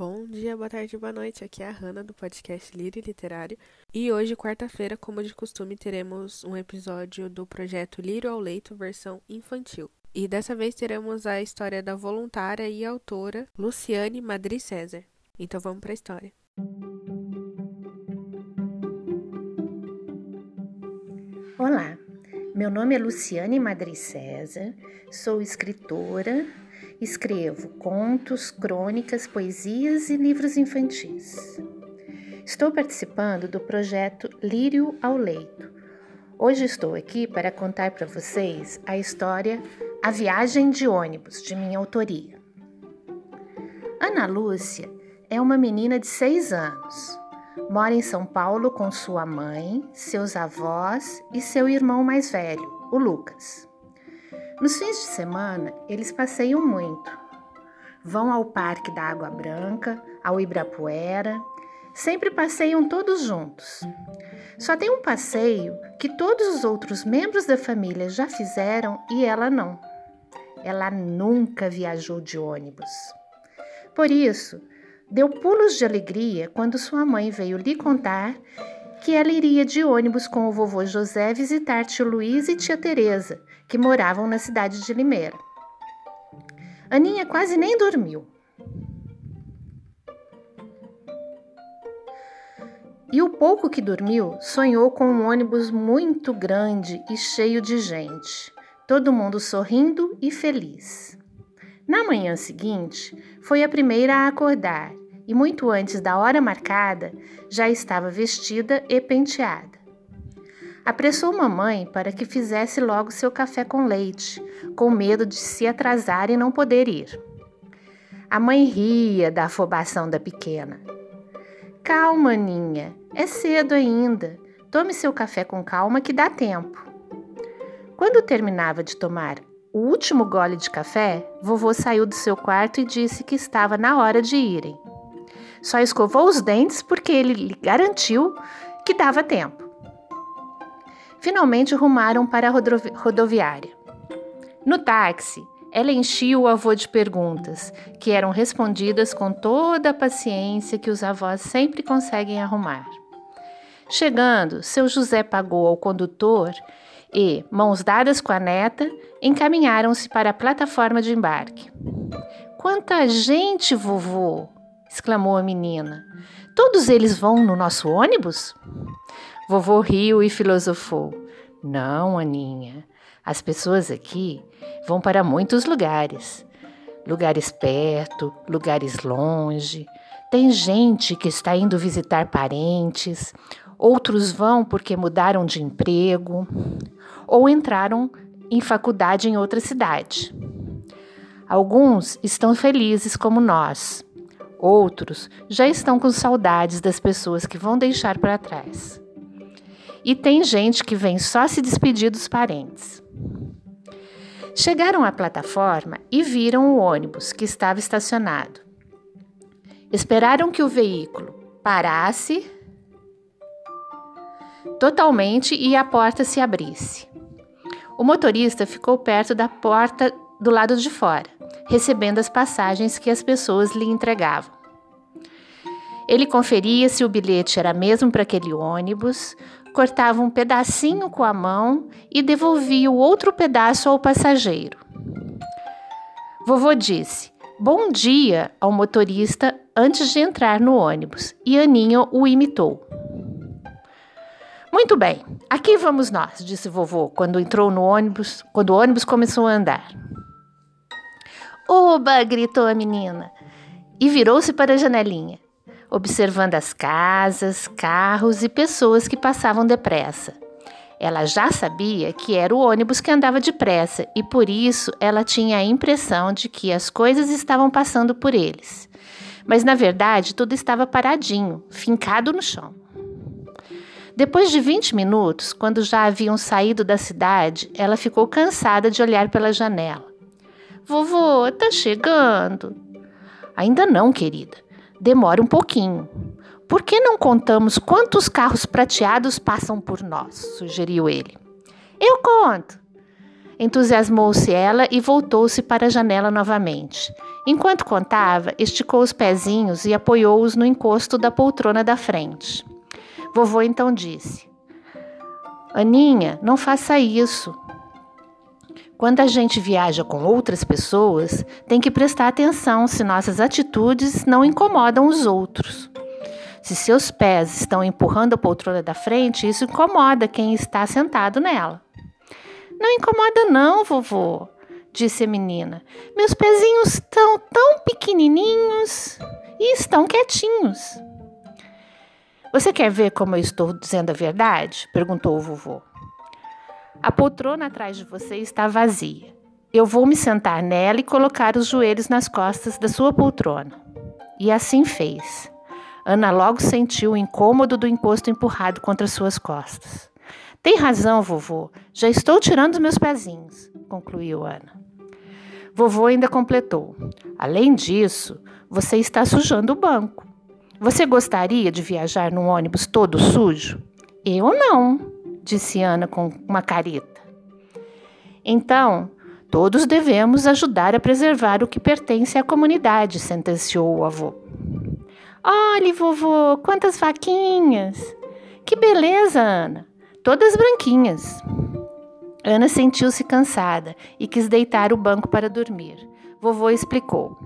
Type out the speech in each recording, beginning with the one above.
Bom dia, boa tarde, boa noite. Aqui é a Hanna do podcast Lírio Literário. E hoje, quarta-feira, como de costume, teremos um episódio do projeto Lírio ao Leito, versão infantil. E dessa vez teremos a história da voluntária e autora Luciane Madri César. Então vamos para a história. Olá, meu nome é Luciane Madri César, sou escritora Escrevo contos, crônicas, poesias e livros infantis. Estou participando do projeto Lírio ao Leito. Hoje estou aqui para contar para vocês a história A Viagem de Ônibus, de minha autoria. Ana Lúcia é uma menina de seis anos. Mora em São Paulo com sua mãe, seus avós e seu irmão mais velho, o Lucas. Nos fins de semana, eles passeiam muito. Vão ao Parque da Água Branca, ao Ibrapuera, sempre passeiam todos juntos. Só tem um passeio que todos os outros membros da família já fizeram e ela não. Ela nunca viajou de ônibus. Por isso, deu pulos de alegria quando sua mãe veio lhe contar que ela iria de ônibus com o vovô José visitar tio Luiz e tia Teresa, que moravam na cidade de Limeira. Aninha quase nem dormiu. E o pouco que dormiu sonhou com um ônibus muito grande e cheio de gente, todo mundo sorrindo e feliz. Na manhã seguinte, foi a primeira a acordar e, muito antes da hora marcada, já estava vestida e penteada. Apressou mamãe para que fizesse logo seu café com leite, com medo de se atrasar e não poder ir. A mãe ria da afobação da pequena. Calma, Ninha, é cedo ainda. Tome seu café com calma que dá tempo. Quando terminava de tomar o último gole de café, vovô saiu do seu quarto e disse que estava na hora de irem. Só escovou os dentes porque ele lhe garantiu que dava tempo. Finalmente rumaram para a rodovi rodoviária. No táxi, ela enchia o avô de perguntas, que eram respondidas com toda a paciência que os avós sempre conseguem arrumar. Chegando, seu José pagou ao condutor e, mãos dadas com a neta, encaminharam-se para a plataforma de embarque. Quanta gente, vovô! exclamou a menina. Todos eles vão no nosso ônibus? Vovô riu e filosofou. Não, Aninha. As pessoas aqui vão para muitos lugares. Lugares perto, lugares longe. Tem gente que está indo visitar parentes, outros vão porque mudaram de emprego ou entraram em faculdade em outra cidade. Alguns estão felizes como nós, Outros já estão com saudades das pessoas que vão deixar para trás. E tem gente que vem só se despedir dos parentes. Chegaram à plataforma e viram o ônibus que estava estacionado. Esperaram que o veículo parasse totalmente e a porta se abrisse. O motorista ficou perto da porta do lado de fora recebendo as passagens que as pessoas lhe entregavam. Ele conferia se o bilhete era mesmo para aquele ônibus, cortava um pedacinho com a mão e devolvia o outro pedaço ao passageiro. Vovô disse bom dia ao motorista antes de entrar no ônibus e Aninha o imitou. Muito bem, aqui vamos nós, disse vovô quando entrou no ônibus, quando o ônibus começou a andar. Oba! gritou a menina e virou-se para a janelinha, observando as casas, carros e pessoas que passavam depressa. Ela já sabia que era o ônibus que andava depressa e por isso ela tinha a impressão de que as coisas estavam passando por eles. Mas na verdade tudo estava paradinho, fincado no chão. Depois de 20 minutos, quando já haviam saído da cidade, ela ficou cansada de olhar pela janela. Vovô, tá chegando. Ainda não, querida. Demora um pouquinho. Por que não contamos quantos carros prateados passam por nós? sugeriu ele. Eu conto. Entusiasmou-se ela e voltou-se para a janela novamente. Enquanto contava, esticou os pezinhos e apoiou-os no encosto da poltrona da frente. Vovô então disse: Aninha, não faça isso. Quando a gente viaja com outras pessoas, tem que prestar atenção se nossas atitudes não incomodam os outros. Se seus pés estão empurrando a poltrona da frente, isso incomoda quem está sentado nela. Não incomoda, não, vovô, disse a menina. Meus pezinhos estão tão pequenininhos e estão quietinhos. Você quer ver como eu estou dizendo a verdade? perguntou o vovô. A poltrona atrás de você está vazia. Eu vou me sentar nela e colocar os joelhos nas costas da sua poltrona. E assim fez. Ana logo sentiu o incômodo do encosto empurrado contra suas costas. Tem razão, vovô. Já estou tirando meus pezinhos, concluiu Ana. Vovô ainda completou. Além disso, você está sujando o banco. Você gostaria de viajar num ônibus todo sujo? Eu não, disse Ana com uma careta. Então, todos devemos ajudar a preservar o que pertence à comunidade, sentenciou o avô. Olhe, vovô, quantas vaquinhas! Que beleza, Ana! Todas branquinhas. Ana sentiu-se cansada e quis deitar o banco para dormir. Vovô explicou.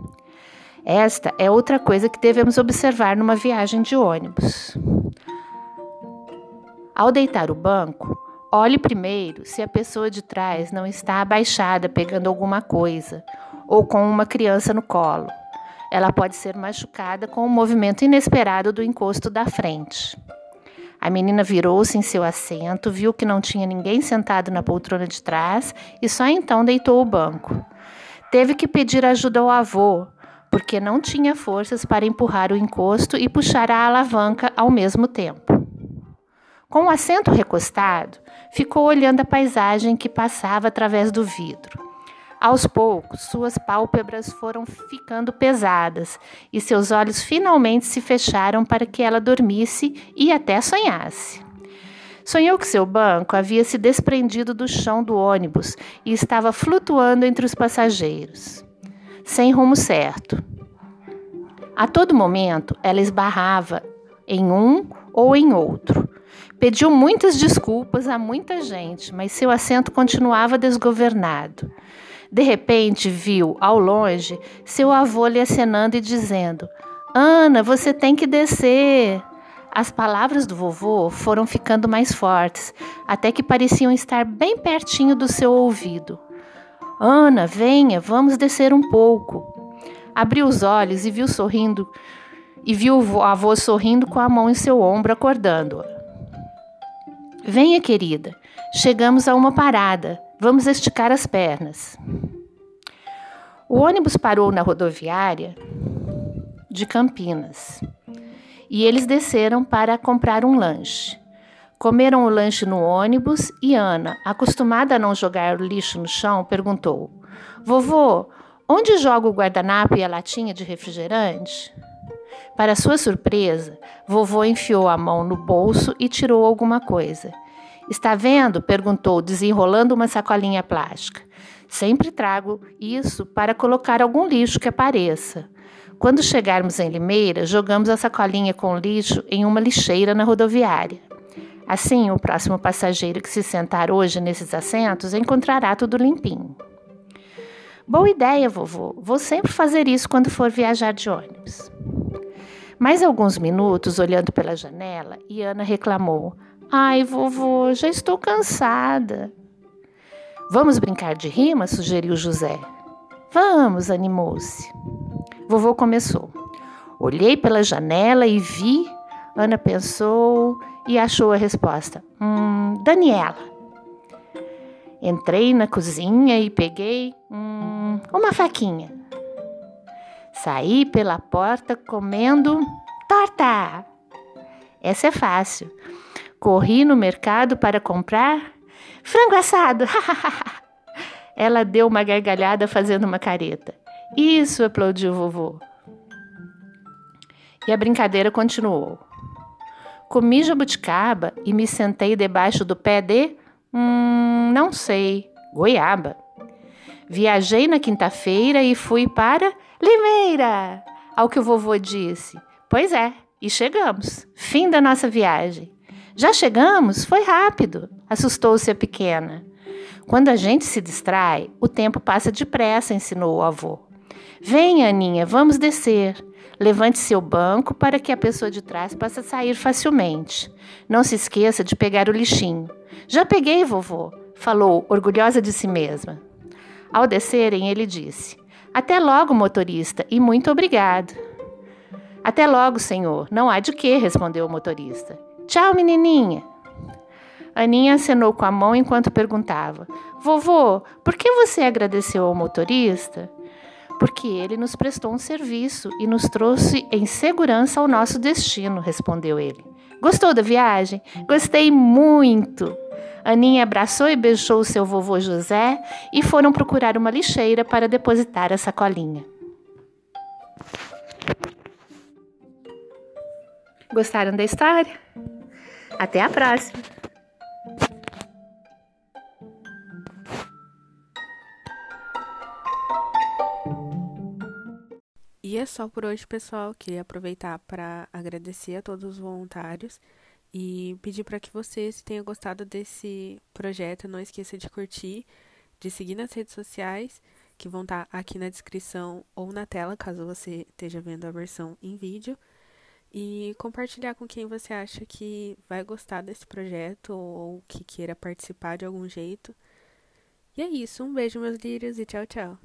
Esta é outra coisa que devemos observar numa viagem de ônibus. Ao deitar o banco, olhe primeiro se a pessoa de trás não está abaixada pegando alguma coisa ou com uma criança no colo. Ela pode ser machucada com o movimento inesperado do encosto da frente. A menina virou-se em seu assento, viu que não tinha ninguém sentado na poltrona de trás e só então deitou o banco. Teve que pedir ajuda ao avô, porque não tinha forças para empurrar o encosto e puxar a alavanca ao mesmo tempo. Com o assento recostado, ficou olhando a paisagem que passava através do vidro. Aos poucos, suas pálpebras foram ficando pesadas e seus olhos finalmente se fecharam para que ela dormisse e até sonhasse. Sonhou que seu banco havia se desprendido do chão do ônibus e estava flutuando entre os passageiros sem rumo certo. A todo momento, ela esbarrava em um ou em outro. Pediu muitas desculpas a muita gente, mas seu assento continuava desgovernado. De repente, viu, ao longe, seu avô lhe acenando e dizendo: Ana, você tem que descer. As palavras do vovô foram ficando mais fortes, até que pareciam estar bem pertinho do seu ouvido. Ana, venha, vamos descer um pouco. Abriu os olhos e viu sorrindo e viu o avô sorrindo com a mão em seu ombro, acordando-a. Venha, querida. Chegamos a uma parada. Vamos esticar as pernas. O ônibus parou na rodoviária de Campinas e eles desceram para comprar um lanche. Comeram o lanche no ônibus e Ana, acostumada a não jogar o lixo no chão, perguntou: Vovô, onde joga o guardanapo e a latinha de refrigerante? Para sua surpresa, vovô enfiou a mão no bolso e tirou alguma coisa. Está vendo? perguntou, desenrolando uma sacolinha plástica. Sempre trago isso para colocar algum lixo que apareça. Quando chegarmos em Limeira, jogamos a sacolinha com lixo em uma lixeira na rodoviária. Assim, o próximo passageiro que se sentar hoje nesses assentos encontrará tudo limpinho. Boa ideia, vovô. Vou sempre fazer isso quando for viajar de ônibus. Mais alguns minutos olhando pela janela e Ana reclamou: Ai, vovô, já estou cansada. Vamos brincar de rima? sugeriu José. Vamos, animou-se. Vovô começou. Olhei pela janela e vi. Ana pensou e achou a resposta: Hum, Daniela. Entrei na cozinha e peguei hum, uma faquinha. Saí pela porta comendo torta. Essa é fácil. Corri no mercado para comprar frango assado. Ela deu uma gargalhada fazendo uma careta. Isso, aplaudiu o vovô. E a brincadeira continuou. Comi jabuticaba e me sentei debaixo do pé de. Hum, não sei. Goiaba. Viajei na quinta-feira e fui para Limeira, ao que o vovô disse. Pois é, e chegamos. Fim da nossa viagem. Já chegamos? Foi rápido, assustou-se a pequena. Quando a gente se distrai, o tempo passa depressa, ensinou o avô. Venha, Aninha, vamos descer. Levante seu banco para que a pessoa de trás possa sair facilmente. Não se esqueça de pegar o lixinho. Já peguei, vovô, falou, orgulhosa de si mesma. Ao descerem, ele disse: Até logo, motorista, e muito obrigado. Até logo, senhor. Não há de quê, respondeu o motorista. Tchau, menininha. Aninha acenou com a mão enquanto perguntava: Vovô, por que você agradeceu ao motorista? Porque ele nos prestou um serviço e nos trouxe em segurança ao nosso destino, respondeu ele. Gostou da viagem? Gostei muito! Aninha abraçou e beijou o seu vovô José e foram procurar uma lixeira para depositar a sacolinha. Gostaram da história? Até a próxima! E é só por hoje, pessoal. Queria aproveitar para agradecer a todos os voluntários e pedir para que você, se tenha gostado desse projeto, não esqueça de curtir, de seguir nas redes sociais, que vão estar tá aqui na descrição ou na tela, caso você esteja vendo a versão em vídeo, e compartilhar com quem você acha que vai gostar desse projeto ou que queira participar de algum jeito. E é isso, um beijo, meus lírios, e tchau, tchau.